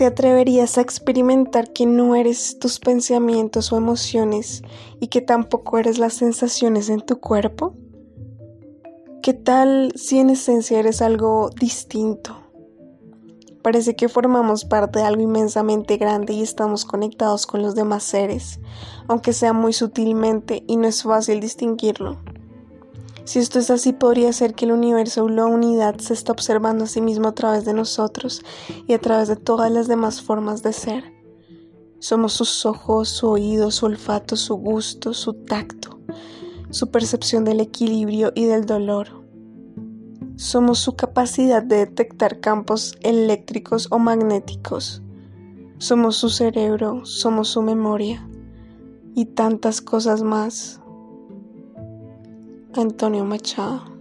¿Te atreverías a experimentar que no eres tus pensamientos o emociones y que tampoco eres las sensaciones en tu cuerpo? ¿Qué tal si en esencia eres algo distinto? Parece que formamos parte de algo inmensamente grande y estamos conectados con los demás seres, aunque sea muy sutilmente y no es fácil distinguirlo. Si esto es así, podría ser que el universo o la unidad se está observando a sí mismo a través de nosotros y a través de todas las demás formas de ser. Somos sus ojos, su oído, su olfato, su gusto, su tacto, su percepción del equilibrio y del dolor. Somos su capacidad de detectar campos eléctricos o magnéticos. Somos su cerebro, somos su memoria y tantas cosas más. Antonio Machado.